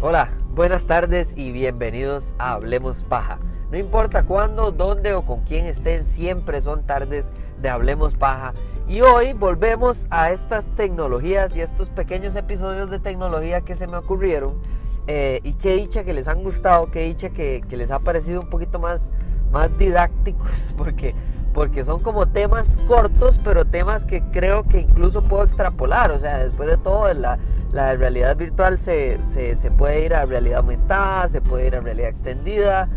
Hola, buenas tardes y bienvenidos a Hablemos Paja. No importa cuándo, dónde o con quién estén, siempre son tardes de Hablemos Paja. Y hoy volvemos a estas tecnologías y estos pequeños episodios de tecnología que se me ocurrieron. Eh, y qué dicha que les han gustado, qué dicha que, que, les ha parecido un poquito más, más didácticos, porque, porque son como temas cortos, pero temas que creo que incluso puedo extrapolar. O sea, después de todo, la, la realidad virtual se, se, se puede ir a realidad aumentada, se puede ir a realidad extendida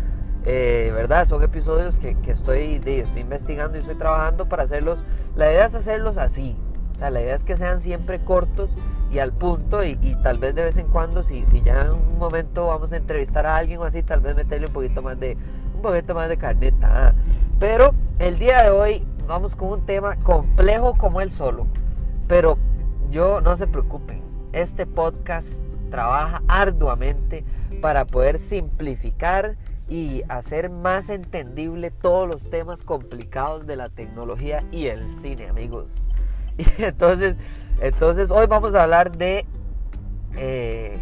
eh, ¿verdad? Son episodios que, que estoy, de, estoy investigando y estoy trabajando para hacerlos. La idea es hacerlos así. Sea, la idea es que sean siempre cortos y al punto y, y, tal vez de vez en cuando, si, si ya en un momento vamos a entrevistar a alguien o así, tal vez meterle un poquito más de, un poquito más de carneta. Pero el día de hoy vamos con un tema complejo como el solo. Pero yo no se preocupen, este podcast trabaja arduamente para poder simplificar y hacer más entendible todos los temas complicados de la tecnología y el cine, amigos. Entonces, entonces hoy vamos a hablar de, eh,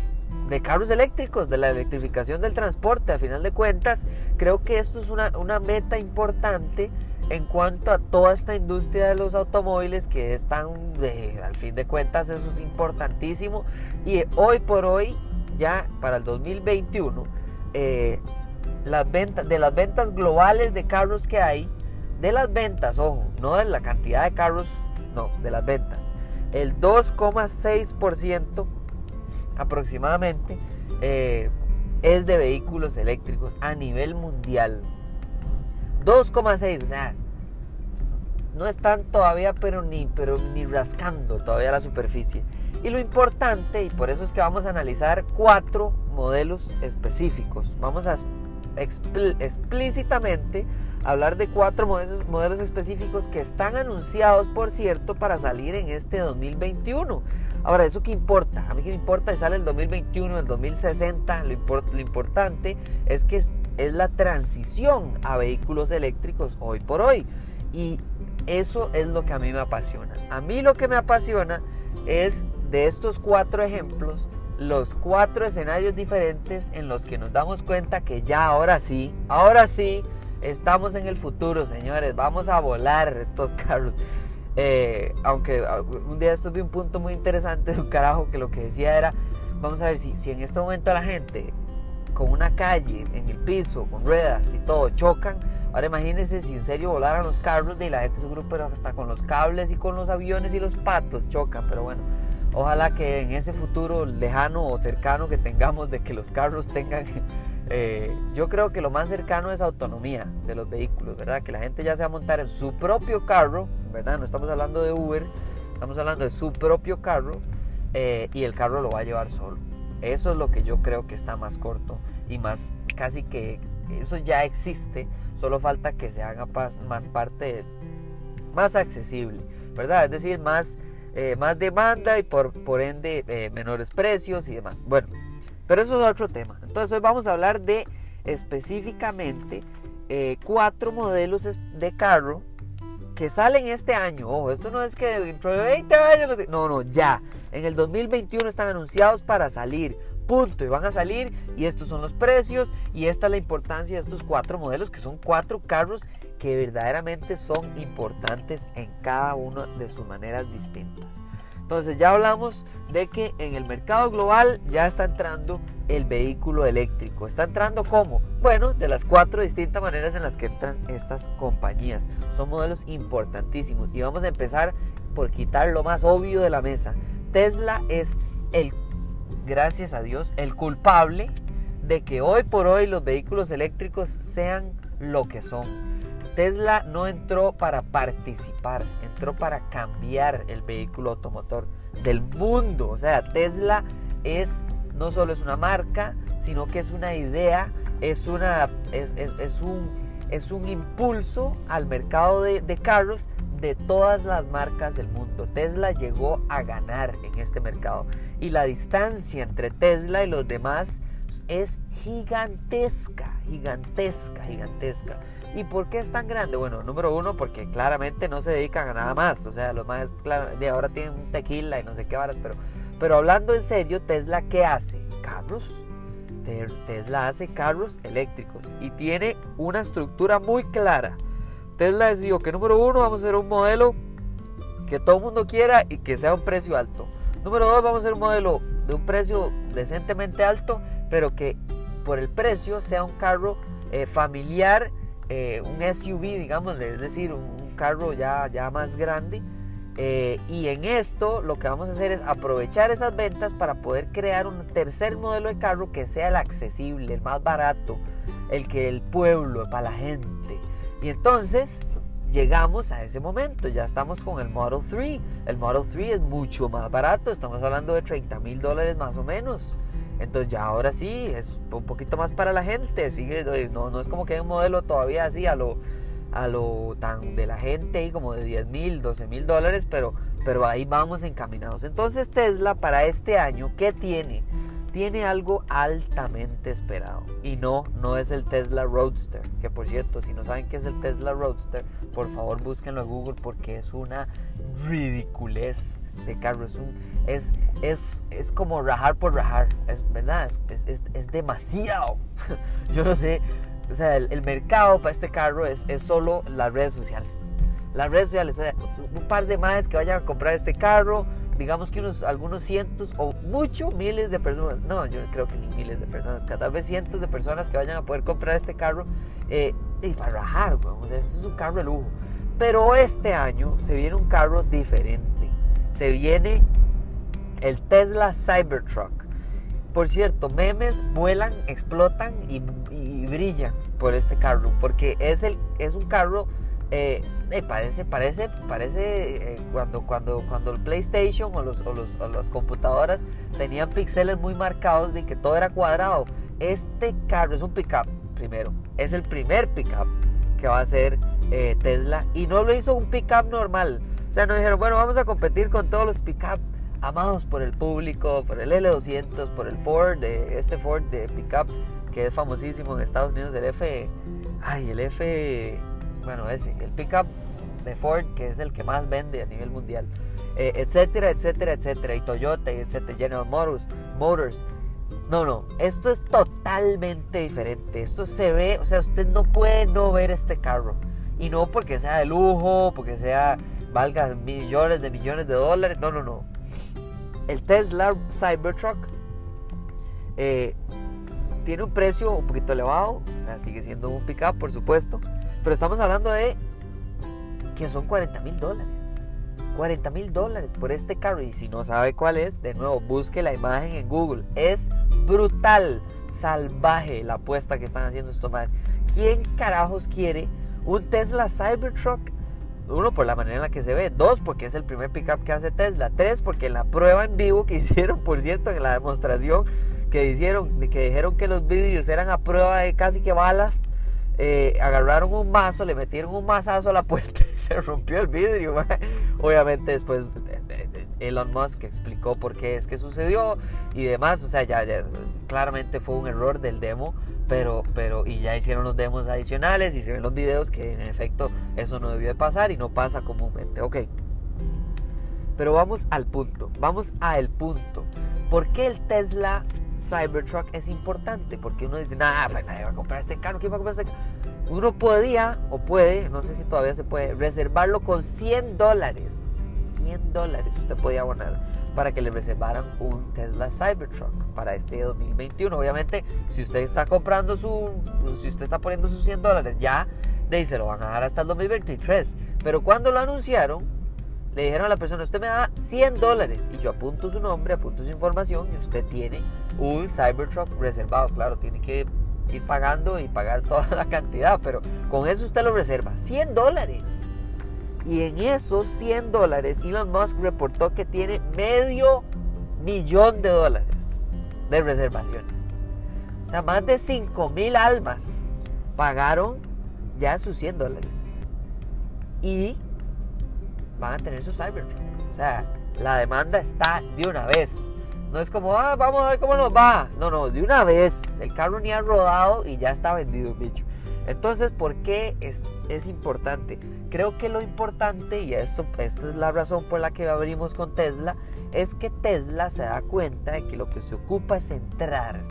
de carros eléctricos, de la electrificación del transporte. A final de cuentas, creo que esto es una, una meta importante en cuanto a toda esta industria de los automóviles que están, de, al fin de cuentas, eso es importantísimo. Y hoy por hoy, ya para el 2021, eh, las ventas, de las ventas globales de carros que hay, de las ventas, ojo, no de la cantidad de carros, no, de las ventas. El 2,6% aproximadamente eh, es de vehículos eléctricos a nivel mundial. 2,6, o sea, no están todavía pero ni, pero ni rascando todavía la superficie. Y lo importante, y por eso es que vamos a analizar cuatro modelos específicos. Vamos a explícitamente hablar de cuatro modelos, específicos que están anunciados, por cierto, para salir en este 2021. Ahora, ¿eso qué importa? A mí qué me importa si sale el 2021, el 2060. Lo, lo importante es que es, es la transición a vehículos eléctricos hoy por hoy. Y eso es lo que a mí me apasiona. A mí lo que me apasiona es de estos cuatro ejemplos los cuatro escenarios diferentes en los que nos damos cuenta que ya ahora sí, ahora sí, estamos en el futuro, señores. Vamos a volar estos carros. Eh, aunque ah, un día esto un punto muy interesante de un carajo que lo que decía era, vamos a ver si, si en este momento la gente con una calle en el piso, con ruedas y todo, chocan. Ahora imagínense si en serio volaran los carros de la gente seguro, pero hasta con los cables y con los aviones y los patos chocan. Pero bueno, Ojalá que en ese futuro lejano o cercano que tengamos de que los carros tengan, eh, yo creo que lo más cercano es autonomía de los vehículos, ¿verdad? Que la gente ya se va a montar en su propio carro, ¿verdad? No estamos hablando de Uber, estamos hablando de su propio carro eh, y el carro lo va a llevar solo. Eso es lo que yo creo que está más corto y más casi que eso ya existe, solo falta que se haga más parte, más accesible, ¿verdad? Es decir, más eh, más demanda y por, por ende eh, menores precios y demás. Bueno, pero eso es otro tema. Entonces hoy vamos a hablar de específicamente eh, cuatro modelos de carro que salen este año. Ojo, esto no es que dentro de 20 años, no, no, ya. En el 2021 están anunciados para salir. Punto. Y van a salir y estos son los precios y esta es la importancia de estos cuatro modelos que son cuatro carros que verdaderamente son importantes en cada una de sus maneras distintas. Entonces ya hablamos de que en el mercado global ya está entrando el vehículo eléctrico. ¿Está entrando cómo? Bueno, de las cuatro distintas maneras en las que entran estas compañías. Son modelos importantísimos. Y vamos a empezar por quitar lo más obvio de la mesa. Tesla es el, gracias a Dios, el culpable de que hoy por hoy los vehículos eléctricos sean lo que son Tesla no entró para participar, entró para cambiar el vehículo automotor del mundo. O sea, Tesla es no solo es una marca, sino que es una idea, es, una, es, un, es un impulso al mercado de, de carros de todas las marcas del mundo. Tesla llegó a ganar en este mercado y la distancia entre Tesla y los demás es gigantesca, gigantesca, gigantesca. ¿Y por qué es tan grande? Bueno, número uno, porque claramente no se dedican a nada más. O sea, los más, de ahora tienen tequila y no sé qué varas, pero, pero hablando en serio, Tesla, ¿qué hace? Carros. Tesla hace carros eléctricos y tiene una estructura muy clara. Tesla decidió que número uno, vamos a hacer un modelo que todo el mundo quiera y que sea un precio alto. Número dos, vamos a hacer un modelo de un precio decentemente alto, pero que por el precio sea un carro eh, familiar, eh, un SUV, digamos, es decir, un, carro ya, ya más grande. Eh, y en esto lo que vamos a hacer es aprovechar esas ventas para poder crear un tercer modelo de carro que sea el accesible, el más barato, el que el pueblo, para la gente. Y entonces llegamos a ese momento, ya estamos con el Model 3. El Model 3 es mucho más barato, estamos hablando de 30 mil dólares más o menos. Entonces ya ahora sí, es un poquito más para la gente, sigue, no, no es como que hay un modelo todavía así a lo, a lo tan de la gente, como de 10 mil, 12 mil dólares, pero, pero ahí vamos encaminados. Entonces Tesla para este año, ¿qué tiene? Tiene algo altamente esperado. Y no, no es el Tesla Roadster. Que por cierto, si no saben qué es el Tesla Roadster, por favor búsquenlo en Google porque es una ridiculez de carro. Es, un, es, es, es como rajar por rajar. Es verdad, es, es, es demasiado. Yo no sé. O sea, el, mercado para este carro es, es solo las redes sociales. Las redes sociales, o sea, un par de más que vayan a comprar este carro digamos que unos, algunos cientos o mucho miles de personas, no, yo creo que ni miles de personas, tal vez cientos de personas que vayan a poder comprar este carro eh, y para rajar, o sea, esto es un carro de lujo. Pero este año se viene un carro diferente. Se viene el Tesla Cybertruck. Por cierto, memes vuelan, explotan y, y brillan por este carro, porque es, el, es un carro eh, eh, parece, parece, parece eh, cuando, cuando, cuando el PlayStation o, los, o, los, las computadoras tenían píxeles muy marcados de que todo era cuadrado. Este carro es un pickup, primero. Es el primer pickup que va a hacer Tesla y no lo hizo un pickup normal. O sea, no dijeron, bueno, vamos a competir con todos los pickup amados por el público, por el L200, por el Ford, este Ford de pickup que es famosísimo en Estados Unidos, el F, ay, el F bueno, ese, el pickup de Ford, que es el que más vende a nivel mundial, eh, etcétera, etcétera, etcétera, y Toyota, etcétera, General Motors, Motors. No, no, esto es totalmente diferente. Esto se ve, o sea, usted no puede no ver este carro. Y no porque sea de lujo, porque sea, valga millones de millones de dólares. No, no, no. El Tesla Cybertruck eh, tiene un precio un poquito elevado, o sea, sigue siendo un pickup, por supuesto pero estamos hablando de que son 40 mil dólares. 40 mil dólares por este carro. Y si no sabe cuál es, de nuevo, busque la imagen en Google. Es brutal, salvaje la apuesta que están haciendo estos más. ¿Quién carajos quiere un Tesla Cybertruck? Uno, por la manera en la que se ve. Dos, porque es el primer pickup que hace Tesla. Tres, porque en la prueba en vivo que hicieron, por cierto, en la demostración que hicieron, que dijeron que los vidrios eran a prueba de casi que balas eh, agarraron un mazo, le metieron un mazazo a la puerta y se rompió el vidrio. Obviamente después Elon Musk explicó por qué es que sucedió y demás. O sea, ya, claramente fue un error del demo, pero, pero y ya hicieron los demos adicionales y se ven los videos que en efecto eso no debió de pasar y no pasa comúnmente. Ok. Pero vamos al punto, vamos al punto. ¿Por qué el Tesla Cybertruck es importante porque uno dice, nada, pues nadie va a comprar este carro, ¿quién va a comprar este carro? Uno podía, o puede, no sé si todavía se puede, reservarlo con 100 dólares. 100 dólares usted podía abonar para que le reservaran un Tesla Cybertruck para este 2021. Obviamente, si usted está comprando su, si usted está poniendo sus 100 dólares ya, de ahí se lo van a dar hasta el 2023. Pero cuando lo anunciaron, le dijeron a la persona, usted me da 100 dólares y yo apunto su nombre, apunto su información y usted tiene un Cybertruck reservado. Claro, tiene que ir pagando y pagar toda la cantidad, pero con eso usted lo reserva. 100 dólares. Y en esos 100 dólares, Elon Musk reportó que tiene medio millón de dólares de reservaciones. O sea, más de 5 mil almas pagaron ya sus 100 dólares. Y van a tener su Cybertruck. O sea, la demanda está de una vez No es como, ah, vamos a ver cómo nos va. No, no, de una vez. El carro ni ha rodado y ya está vendido, bicho. Entonces, ¿por qué es, es importante? Creo que lo importante, y esto, esto es la razón por la que abrimos con Tesla, es que Tesla se da cuenta de que lo que se ocupa es entrar.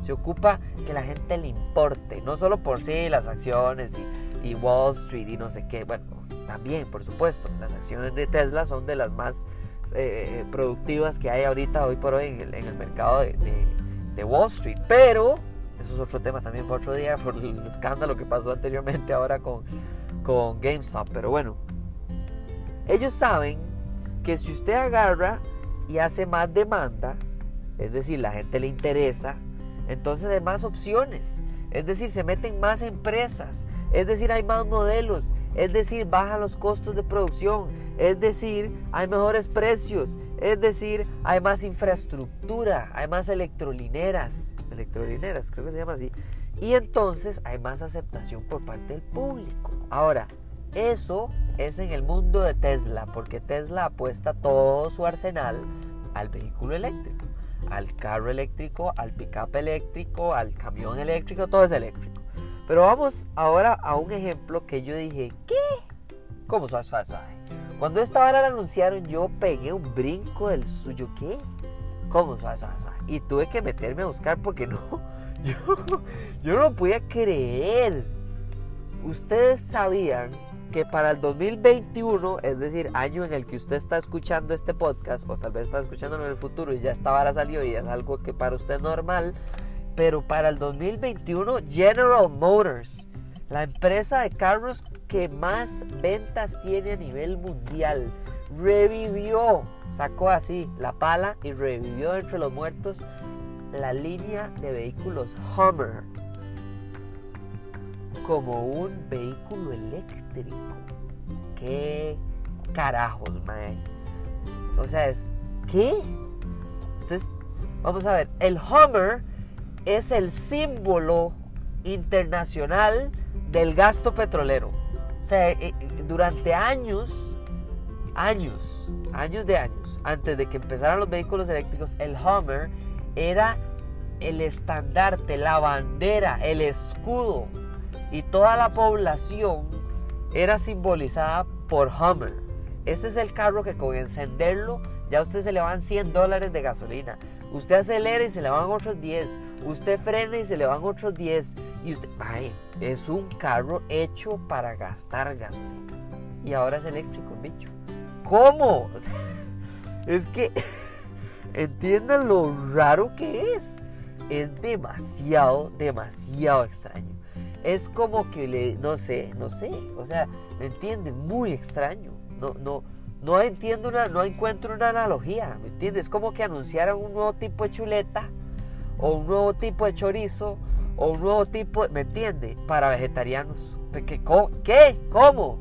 Se ocupa que la gente le importe, no solo por sí las acciones y, y Wall Street y no sé qué. Bueno, también, por supuesto, las acciones de Tesla son de las más eh, productivas que hay ahorita, hoy por hoy, en el, mercado de, Wall Street. Pero, eso es otro tema también para otro día, por el escándalo que pasó anteriormente ahora con, con GameStop. Pero bueno, ellos saben que si usted agarra y hace más demanda, es decir, la gente le interesa, entonces hay más opciones. Es decir, se meten más empresas. Es decir, hay más modelos. Es decir, bajan los costos de producción. Es decir, hay mejores precios. Es decir, hay más infraestructura. Hay más electrolineras. Electrolineras, creo que se llama así. Y entonces hay más aceptación por parte del público. Ahora, eso es en el mundo de Tesla, porque Tesla apuesta todo su arsenal al vehículo eléctrico al carro eléctrico, al pickup eléctrico, al camión eléctrico, todo es eléctrico. Pero vamos ahora a un ejemplo que yo dije, ¿qué? ¿Cómo suave, suave, suave? Cuando esta hora la anunciaron, yo pegué un brinco del suyo, ¿qué? ¿Cómo suave, suave, suave? Y tuve que meterme a buscar porque no, yo, yo no lo podía creer. Ustedes sabían que para el 2021, es decir, año en el que usted está escuchando este podcast, o tal vez está escuchándolo en el futuro y ya esta vara salió y es algo que para usted es normal, pero para el 2021 General Motors, la empresa de carros que más ventas tiene a nivel mundial, revivió, sacó así la pala y revivió entre los muertos la línea de vehículos Hummer como un vehículo eléctrico. ¿Qué carajos, mae? O sea, es. ¿Qué? Entonces, vamos a ver. El Hummer es el símbolo internacional del gasto petrolero. O sea, eh, eh, durante años, años, años de años, antes de que empezaran los vehículos eléctricos, el Hummer era el estandarte, la bandera, el escudo y toda la población era simbolizada por Hummer. Este es el carro que con encenderlo ya usted se le van 100 dólares de gasolina. Usted acelera y se le van otros 10. Usted frena y se le van otros 10. Y usted, ay, es un carro hecho para gastar gasolina. Y ahora es eléctrico, bicho. ¿Cómo? es que entiendan lo raro que es. Es demasiado, demasiado extraño es como que le, no sé, no sé, o sea, ¿me entienden? Muy extraño. No, no, no entiendo una, no encuentro una analogía, ¿me entiendes? Es como que anunciaran un nuevo tipo de chuleta, o un nuevo tipo de chorizo, o un nuevo tipo, ¿me entiende? Para vegetarianos. ¿Qué? ¿Qué? ¿Cómo?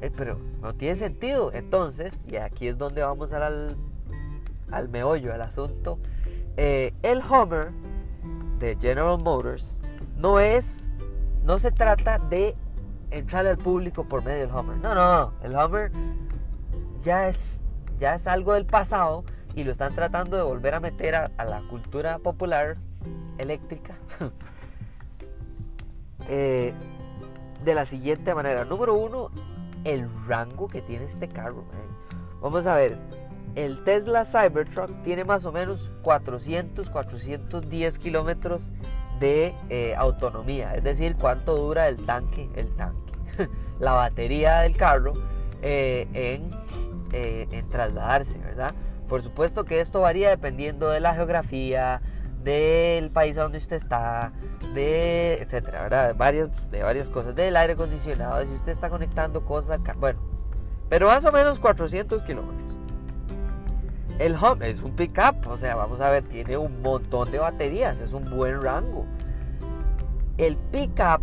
Eh, pero no tiene sentido. Entonces, y aquí es donde vamos al, al meollo, al asunto. Eh, el Hummer de General Motors no es no se trata de entrar al público por medio del Hummer. No, no, no. El Hummer ya es, ya es algo del pasado y lo están tratando de volver a meter a, la cultura popular eléctrica eh, de la siguiente manera. Número uno, el rango que tiene este carro. Vamos a ver. El Tesla Cybertruck tiene más o menos 400, 410 kilómetros de eh, autonomía, es decir, cuánto dura el tanque, el tanque, la batería del carro eh, en, eh, en trasladarse, ¿verdad? Por supuesto que esto varía dependiendo de la geografía, del país a donde usted está, de etcétera, ¿verdad? De varias, de varias cosas, del aire acondicionado, si usted está conectando cosas, bueno, pero más o menos 400 kilómetros. El Hum es un pickup, o sea, vamos a ver, tiene un montón de baterías, es un buen rango. El pickup,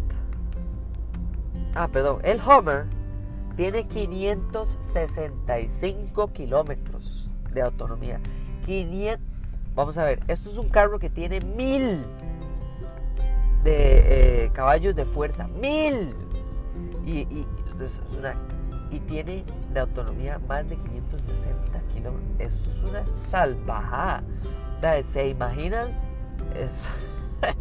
ah, perdón, el Hummer tiene 565 kilómetros de autonomía. 500, vamos a ver, esto es un carro que tiene 1000 de eh, caballos de fuerza, 1000 y, y tiene de autonomía más de 560 kilómetros. Eso es una salvajada. O O sea, ¿se imaginan? Es,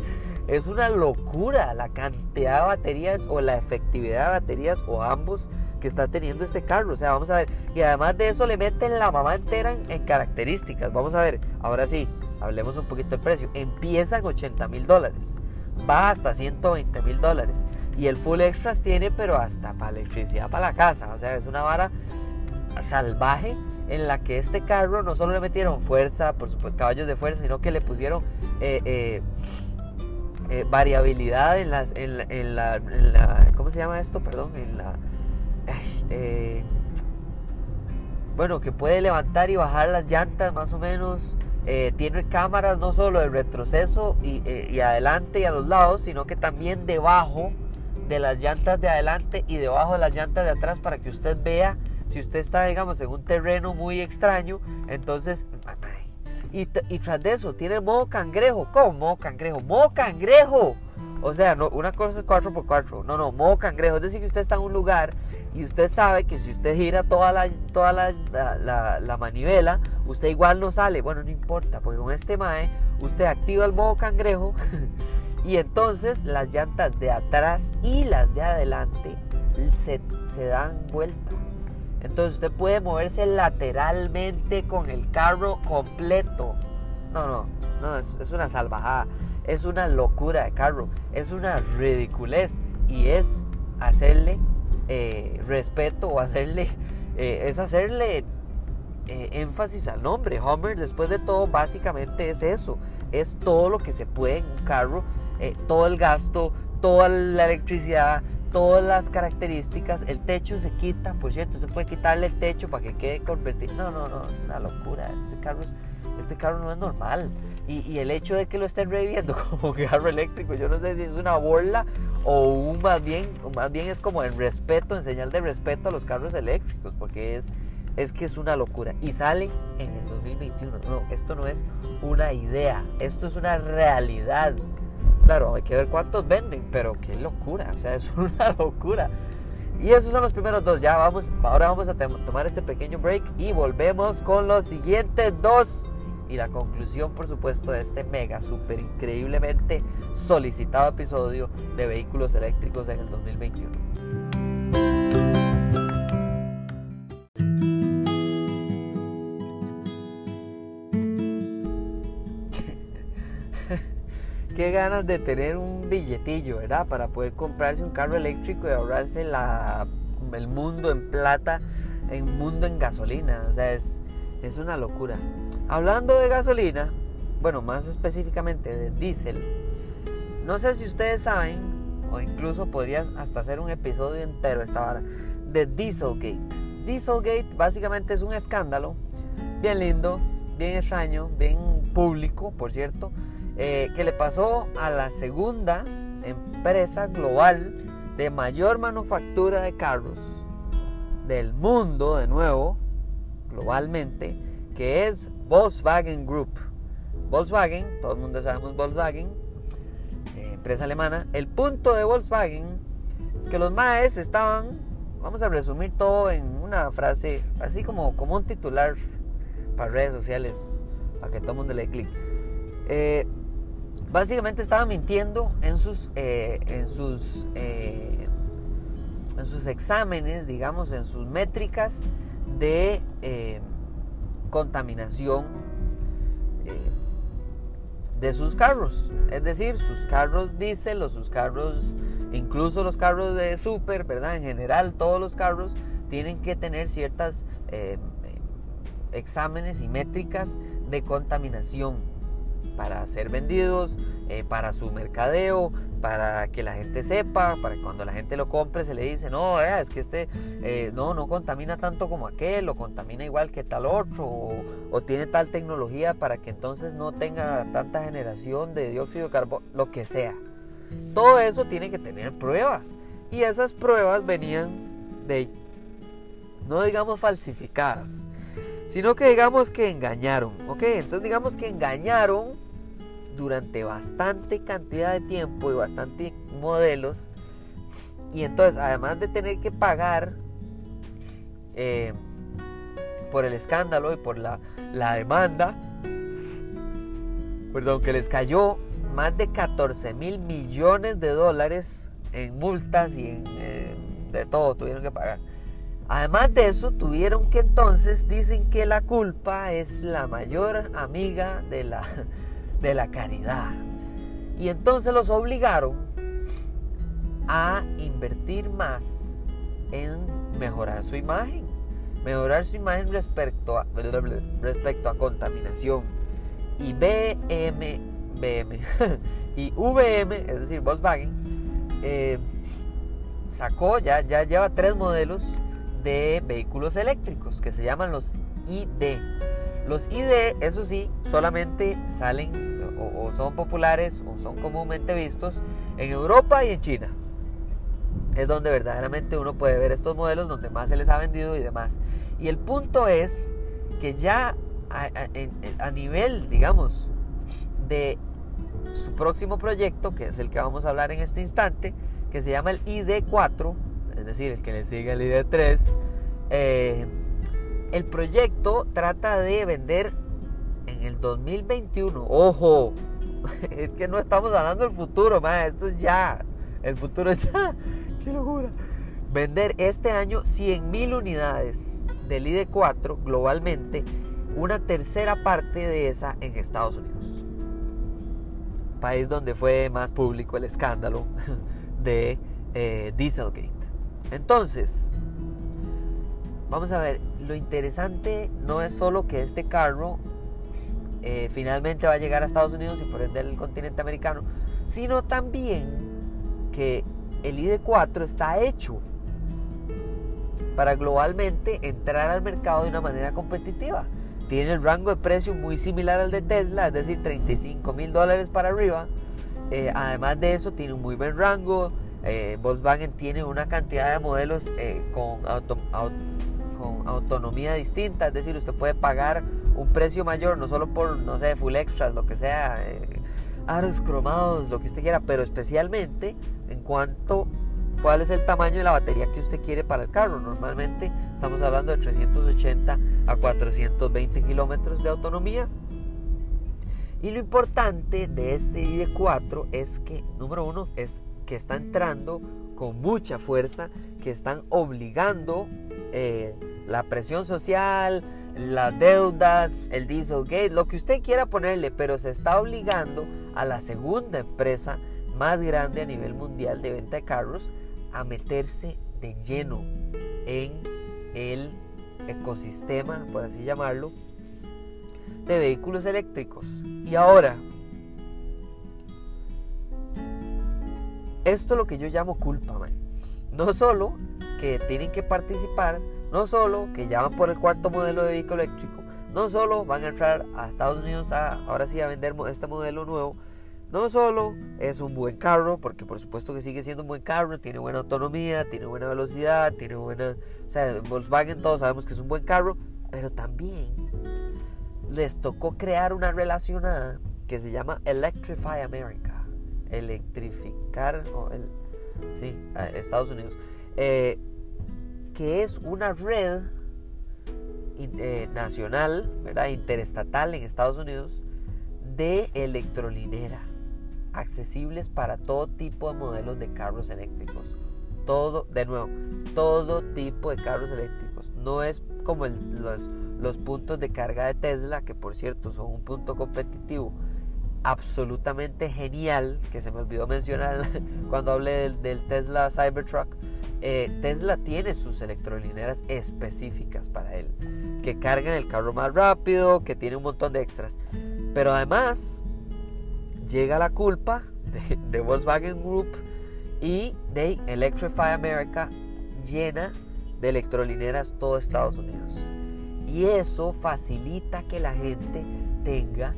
es una locura la cantidad de baterías o la efectividad de baterías o ambos que está teniendo este carro. O sea, vamos a ver. Y además de eso le meten la mamá entera en, características. Vamos a ver. Ahora sí, hablemos un poquito del precio. Empieza en 80 mil dólares. Va hasta 120 mil dólares. Y el Full Extras tiene, pero hasta para electricidad para la casa. O sea, es una vara salvaje en la que este carro no solo le metieron fuerza, por supuesto caballos de fuerza, sino que le pusieron eh, eh, eh, variabilidad en, las, en, la, en, la, ¿Cómo se llama esto? Perdón, en la eh, bueno, que puede levantar y bajar las llantas más o menos. Eh, tiene cámaras no solo de retroceso eh, y, adelante y a los lados, sino que también debajo de las llantas de adelante y debajo de las llantas de atrás para que usted vea si usted está, digamos, en un terreno muy extraño. Entonces, y, tras de eso, tiene modo cangrejo. ¿Cómo modo cangrejo? ¡Modo cangrejo! O sea, una cosa es 4x4. No, no, modo cangrejo. Es decir, que usted está en un lugar y usted sabe que si usted gira toda la, toda la, manivela, usted igual no sale. Bueno, no importa, porque con este MAE usted activa el modo cangrejo y entonces las llantas de atrás y las de adelante se, dan vuelta. Entonces usted puede moverse lateralmente con el carro completo. No, no, no, es, una salvajada es una locura de carro, es una ridiculez y es hacerle eh, respeto o hacerle, eh, es hacerle eh, énfasis al nombre. Hummer, después de todo, básicamente es eso, es todo lo que se puede en un carro, todo el gasto, toda la electricidad, todas las características, el techo se quita, por cierto, se puede quitarle el techo para que quede convertido. No, no, no, es una locura, este carro, este carro no es normal. Y, el hecho de que lo estén reviviendo como carro eléctrico, yo no sé si es una burla o un más bien, más bien es como en respeto, en señal de respeto a los carros eléctricos, porque es, es que es una locura. Y sale en el 2021. No, esto no es una idea, esto es una realidad. Claro, hay que ver cuántos venden, pero qué locura, o sea, es una locura. Y esos son los primeros dos. Ya vamos, ahora vamos a tomar este pequeño break y volvemos con los siguientes dos y la conclusión, por supuesto, de este mega, super increíblemente solicitado episodio de vehículos eléctricos en el 2021. Qué ganas de tener un billetillo, ¿verdad? Para poder comprarse un carro eléctrico y ahorrarse la, el mundo en plata, en mundo en gasolina. O sea, es, es una locura. Hablando de gasolina, bueno, más específicamente de diésel, no sé si ustedes saben, o incluso podrías hasta hacer un episodio entero esta hora, de Dieselgate. Dieselgate básicamente es un escándalo, bien lindo, bien extraño, bien público, por cierto, eh, que le pasó a la segunda empresa global de mayor manufactura de carros del mundo, de nuevo, globalmente, que es Volkswagen Group. Volkswagen, todo el mundo sabemos Volkswagen, eh, empresa alemana. El punto de Volkswagen es que los maes estaban, vamos a resumir todo en una frase, así como, como un titular para redes sociales, para que todo el mundo le dé clic. Eh, básicamente estaban mintiendo en sus, eh, en sus, en sus exámenes, digamos, en sus métricas de contaminación eh, de sus carros. Es decir, sus carros diésel o sus carros, incluso los carros de super, ¿verdad? En general, todos los carros tienen que tener ciertas eh, exámenes y métricas de contaminación para ser vendidos, eh, para su mercadeo, para que la gente sepa, para que cuando la gente lo compre se le dice, no, es que este eh, no, no contamina tanto como aquel, o contamina igual que tal otro, o, tiene tal tecnología para que entonces no tenga tanta generación de dióxido de carbono, lo que sea. Todo eso tiene que tener pruebas. Y esas pruebas venían de, no digamos falsificadas, sino que digamos que engañaron, ¿ok? Entonces digamos que engañaron durante bastante cantidad de tiempo y bastante modelos. Y entonces, además de tener que pagar eh, por el escándalo y por la, demanda, perdón, que les cayó más de 14 mil millones de dólares en multas y en eh, de todo tuvieron que pagar. Además de eso, tuvieron que entonces, dicen que la culpa es la mayor amiga de la, de la caridad. Y entonces los obligaron a invertir más en mejorar su imagen. Mejorar su imagen respecto a, respecto a contaminación. Y BM, y VM, es decir, Volkswagen, eh, sacó, ya, ya lleva tres modelos de vehículos eléctricos que se llaman los ID. Los ID, eso sí, solamente salen o, son populares o son comúnmente vistos en Europa y en China. Es donde verdaderamente uno puede ver estos modelos, donde más se les ha vendido y demás. Y el punto es que ya a nivel, digamos, de su próximo proyecto, que es el que vamos a hablar en este instante, que se llama el ID4, es decir, el que le sigue al ID3. Eh, el proyecto trata de vender en el 2021. Ojo, es que no estamos hablando del futuro, esto es ya. El futuro es ya. ¡Qué locura! Vender este año 100.000 unidades del ID4 globalmente, una tercera parte de esa en Estados Unidos. País donde fue más público el escándalo de eh, Dieselgate. Entonces, vamos a ver, lo interesante no es solo que este carro eh, finalmente va a llegar a Estados Unidos y por ende al continente americano, sino también que el ID4 está hecho para globalmente entrar al mercado de una manera competitiva. Tiene el rango de precio muy similar al de Tesla, es decir, 35 mil dólares para arriba eh, además de eso, tiene un muy buen rango. Eh, Volkswagen tiene una cantidad de modelos eh, con, autonomía distinta, es decir, usted puede pagar un precio mayor, no solo por, no sé, full extras, lo que sea, aros cromados, lo que usted quiera, pero especialmente en cuanto cuál es el tamaño de la batería que usted quiere para el carro. Normalmente estamos hablando de 380 a 420 kilómetros de autonomía y lo importante de este ID4 es que, número uno, es que está entrando con mucha fuerza, que están obligando eh, la presión social, las deudas, el Dieselgate, lo que usted quiera ponerle, pero se está obligando a la segunda empresa más grande a nivel mundial de venta de carros a meterse de lleno en el ecosistema, por así llamarlo, de vehículos eléctricos. Y ahora, esto es lo que yo llamo culpa, No solo que tienen que participar, no solo que ya van por el cuarto modelo de vehículo eléctrico, no solo van a entrar a Estados Unidos a, ahora sí a vender este modelo nuevo, no solo es un buen carro, porque por supuesto que sigue siendo un buen carro, tiene buena autonomía, tiene buena velocidad, tiene buena... O sea, Volkswagen todos sabemos que es un buen carro, pero también les tocó crear una relacionada que se llama Electrify America. Electrificar sí, Estados Unidos. Eh, que es una red eh, nacional, ¿verdad? interestatal en Estados Unidos de electrolineras accesibles para todo tipo de modelos de carros eléctricos. Todo, de nuevo, todo tipo de carros eléctricos. No es como los puntos de carga de Tesla, que por cierto son un punto competitivo absolutamente genial, que se me olvidó mencionar cuando hablé del, Tesla Cybertruck. Eh, Tesla tiene sus electrolineras específicas para él, que cargan el carro más rápido, que tiene un montón de extras. Pero además llega la culpa de, de Volkswagen Group y de Electrify America llena de electrolineras todo Estados Unidos. Y eso facilita que la gente tenga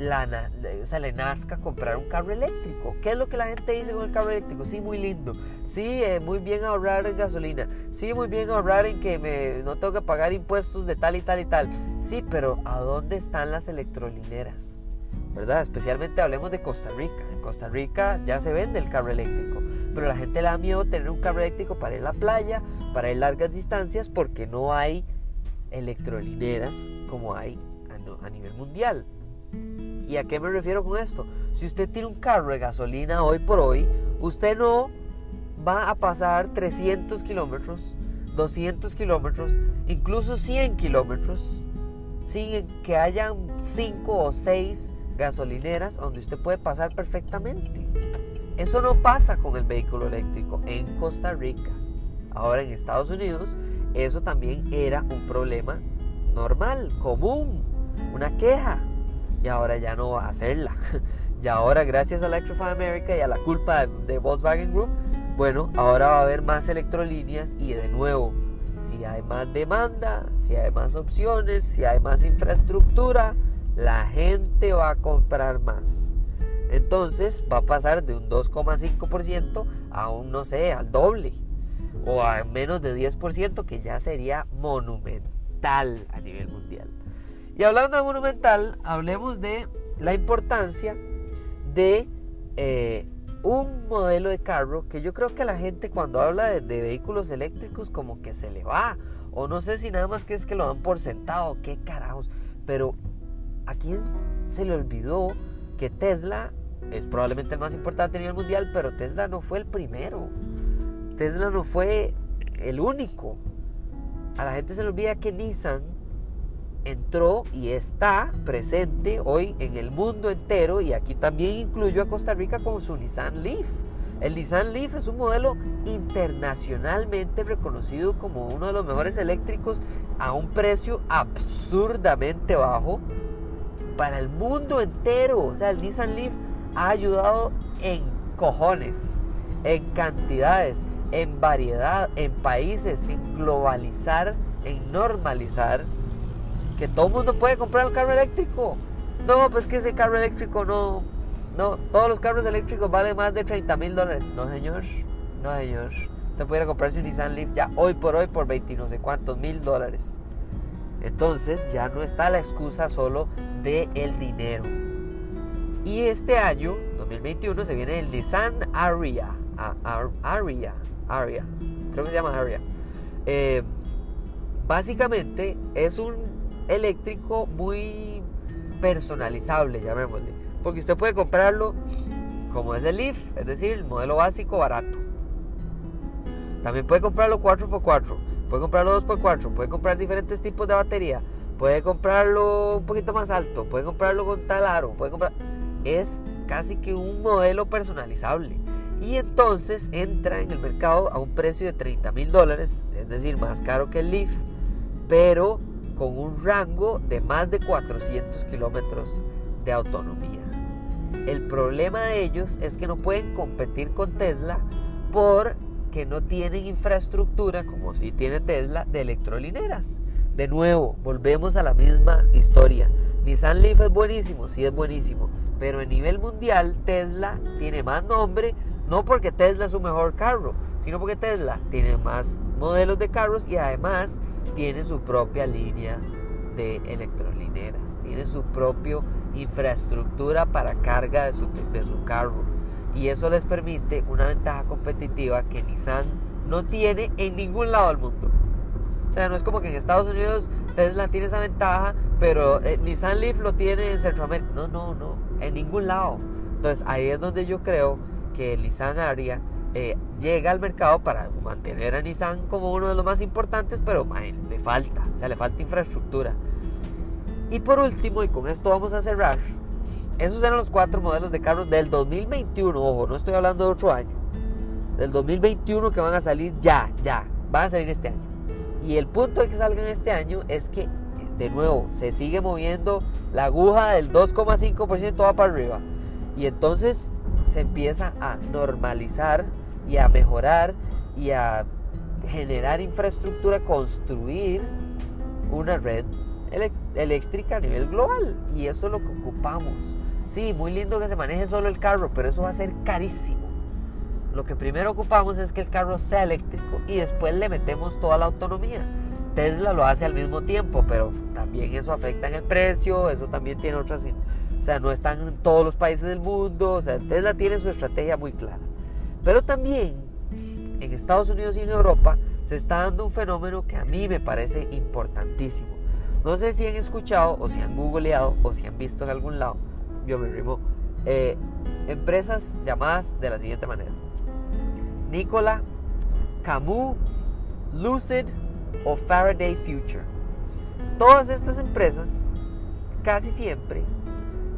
la, o sea, le nazca comprar un carro eléctrico. ¿Qué es lo que la gente dice con el carro eléctrico? Sí, muy lindo. Sí, eh, muy bien ahorrar en gasolina. Sí, muy bien ahorrar en que me, no tengo que pagar impuestos de tal y tal y tal. Sí, pero ¿a dónde están las electrolineras? ¿Verdad? Especialmente hablemos de Costa Rica. En Costa Rica ya se vende el carro eléctrico. Pero la gente le da miedo tener un carro eléctrico para ir a la playa, para ir largas distancias, porque no hay electrolineras como hay a, nivel mundial. ¿Y a qué me refiero con esto? Si usted tiene un carro de gasolina hoy por hoy, usted no va a pasar 300 kilómetros, 200 kilómetros, incluso 100 kilómetros, sin que hayan 5 o 6 gasolineras donde usted puede pasar perfectamente. Eso no pasa con el vehículo eléctrico en Costa Rica. Ahora en Estados Unidos eso también era un problema normal, común, una queja. Y ahora ya no va a hacerla. Y ahora gracias a Electrify America y a la culpa de Volkswagen Group, bueno, ahora va a haber más electrolíneas y de nuevo, si hay más demanda, si hay más opciones, si hay más infraestructura, la gente va a comprar más. Entonces va a pasar de un 2,5% a un, no sé, al doble o a menos de 10%, que ya sería monumental a nivel mundial. Y hablando de monumental, hablemos de la importancia de eh, un modelo de carro que yo creo que la gente cuando habla de, vehículos eléctricos como que se le va. O no sé si nada más que es que lo dan por sentado, qué carajos. Pero a quién se le olvidó que Tesla es probablemente el más importante a nivel mundial, pero Tesla no fue el primero. Tesla no fue el único. A la gente se le olvida que Nissan entró y está presente hoy en el mundo entero y aquí también incluyó a Costa Rica con su Nissan Leaf. El Nissan Leaf es un modelo internacionalmente reconocido como uno de los mejores eléctricos a un precio absurdamente bajo para el mundo entero. O sea, el Nissan Leaf ha ayudado en cojones, en cantidades, en variedad, en países, en globalizar, en normalizar que todo el mundo puede comprar un carro eléctrico. No, pues que ese carro eléctrico no, no, todos los carros eléctricos valen más de 30 mil dólares. No, señor, no, señor. Usted pudiera comprarse un Nissan Leaf ya hoy por hoy por 20 no sé cuántos mil dólares. Entonces ya no está la excusa solo de dinero. Y este año, 2021, se viene el Nissan Aria. Aria. Aria. Creo que se llama Aria. Eh, básicamente es un eléctrico muy personalizable, llamémosle. Porque usted puede comprarlo como es el Leaf, es decir, el modelo básico barato. También puede comprarlo 4x4, puede comprarlo 2x4, puede comprar diferentes tipos de batería, puede comprarlo un poquito más alto, puede comprarlo con tal aro, puede comprar... Es casi que un modelo personalizable. Y entonces entra en el mercado a un precio de 30 mil dólares, es decir, más caro que el Leaf, pero con un rango de más de 400 kilómetros de autonomía. El problema de ellos es que no pueden competir con Tesla porque no tienen infraestructura, como si tiene Tesla, de electrolineras. De nuevo, volvemos a la misma historia. Nissan Leaf es buenísimo, sí es buenísimo, pero a nivel mundial Tesla tiene más nombre, no porque Tesla es su mejor carro, sino porque Tesla tiene más modelos de carros y además tiene su propia línea de electrolineras, tiene su propia infraestructura para carga de su, de su carro y eso les permite una ventaja competitiva que Nissan no tiene en ningún lado del mundo. O sea, no es como que en Estados Unidos Tesla tiene esa ventaja, pero eh, Nissan Leaf lo tiene en Centroamérica. No, no, no, en ningún lado. Entonces ahí es donde yo creo que Nissan Aria eh, llega al mercado para mantener a Nissan como uno de los más importantes, pero le falta, o sea, le falta infraestructura. Y por último, y con esto vamos a cerrar, esos eran los cuatro modelos de carros del 2021, ojo, no estoy hablando de otro año, del 2021 que van a salir ya, ya, van a salir este año. Y el punto de que salgan este año es que, de nuevo, se sigue moviendo la aguja del 2,5% va para arriba. Y entonces se empieza a normalizar y a mejorar y a generar infraestructura, construir una red eléctrica a nivel global. Y eso es lo que ocupamos. Sí, muy lindo que se maneje solo el carro, pero eso va a ser carísimo. Lo que primero ocupamos es que el carro sea eléctrico y después le metemos toda la autonomía. Tesla lo hace al mismo tiempo, pero también eso afecta en el precio, eso también tiene otras... O sea, no están en todos los países del mundo, o sea, Tesla tiene su estrategia muy clara. Pero también en Estados Unidos y en Europa se está dando un fenómeno que a mí me parece importantísimo. No sé si han escuchado o si han googleado o si han visto en algún lado. yo me rimo. Eh, empresas llamadas de la siguiente manera. Nikola, Camus, Lucid o Faraday Future. Todas estas empresas casi siempre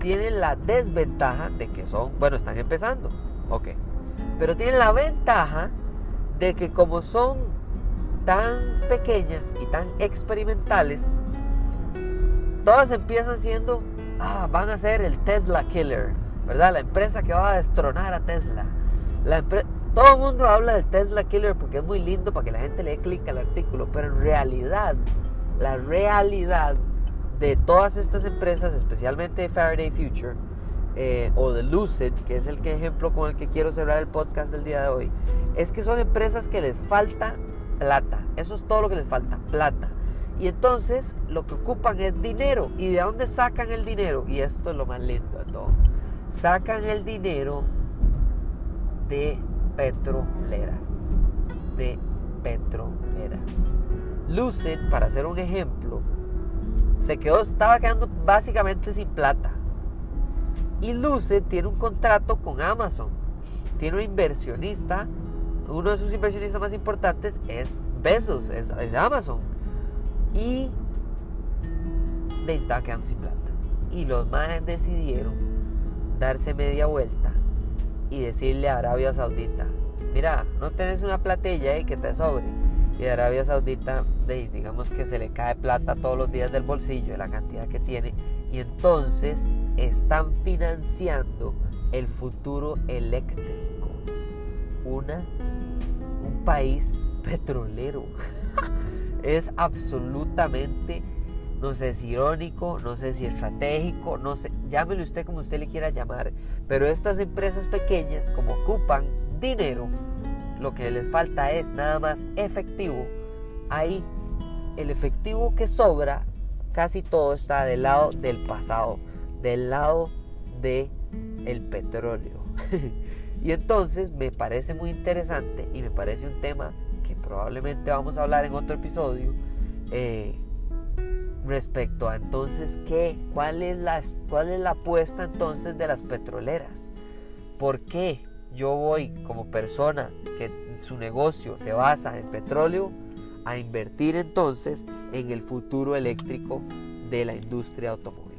tienen la desventaja de que son, bueno, están empezando, ok, pero tienen la ventaja de que como son tan pequeñas y tan experimentales, todas empiezan siendo, ah, van a ser el Tesla Killer, ¿verdad? La empresa que va a destronar a Tesla. La todo el mundo habla del Tesla Killer porque es muy lindo para que la gente le dé clic al artículo, pero en realidad, la realidad de todas estas empresas, especialmente Faraday Future eh, o de Lucid, que es el que ejemplo con el que quiero cerrar el podcast del día de hoy, es que son empresas que les falta plata. Eso es todo lo que les falta, plata. Y entonces lo que ocupan es dinero. ¿Y de dónde sacan el dinero? Y esto es lo más lindo de todo. Sacan el dinero de petroleras. De petroleras. Lucid, para hacer un ejemplo, se quedó, estaba quedando básicamente sin plata. Y Lucid tiene un contrato con Amazon. Tiene un inversionista, uno de sus inversionistas más importantes es Bezos, es, Amazon. Y le estaba quedando sin plata. Y los más decidieron darse media vuelta y decirle a Arabia Saudita, mira, no tenés una platilla ahí que te sobre y Arabia Saudita, digamos que se le cae plata todos los días del bolsillo, de la cantidad que tiene, y entonces están financiando el futuro eléctrico. Una, un país petrolero. es absolutamente, no sé si irónico, no sé si estratégico, no sé, llámelo usted como usted le quiera llamar, pero estas empresas pequeñas, como ocupan dinero, lo que les falta es nada más efectivo, ahí el efectivo que sobra, casi todo está del lado del pasado, del lado de el petróleo. y entonces me parece muy interesante y me parece un tema que probablemente vamos a hablar en otro episodio eh, respecto a entonces qué, cuál es la cuál es la apuesta entonces de las petroleras, por qué yo voy como persona que su negocio se basa en petróleo a invertir entonces en el futuro eléctrico de la industria automovilística.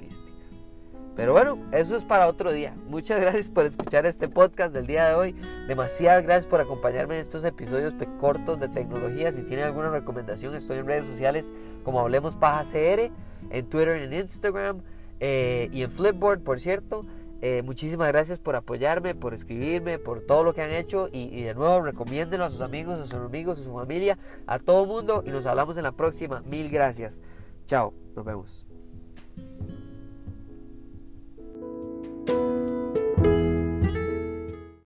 Pero bueno, eso es para otro día. Muchas gracias por escuchar este podcast del día de hoy. Demasiadas gracias por acompañarme en estos episodios cortos de tecnología. Si tienen alguna recomendación, estoy en redes sociales como Hablemos Paja CR, en Twitter, en Instagram eh, y en Flipboard, por cierto. Eh, muchísimas gracias por apoyarme, por escribirme, por todo lo que han hecho y, de nuevo recomiéndenlo a sus amigos, a sus amigos, a su familia, a todo el mundo y nos hablamos en la próxima. Mil gracias. Chao, nos vemos.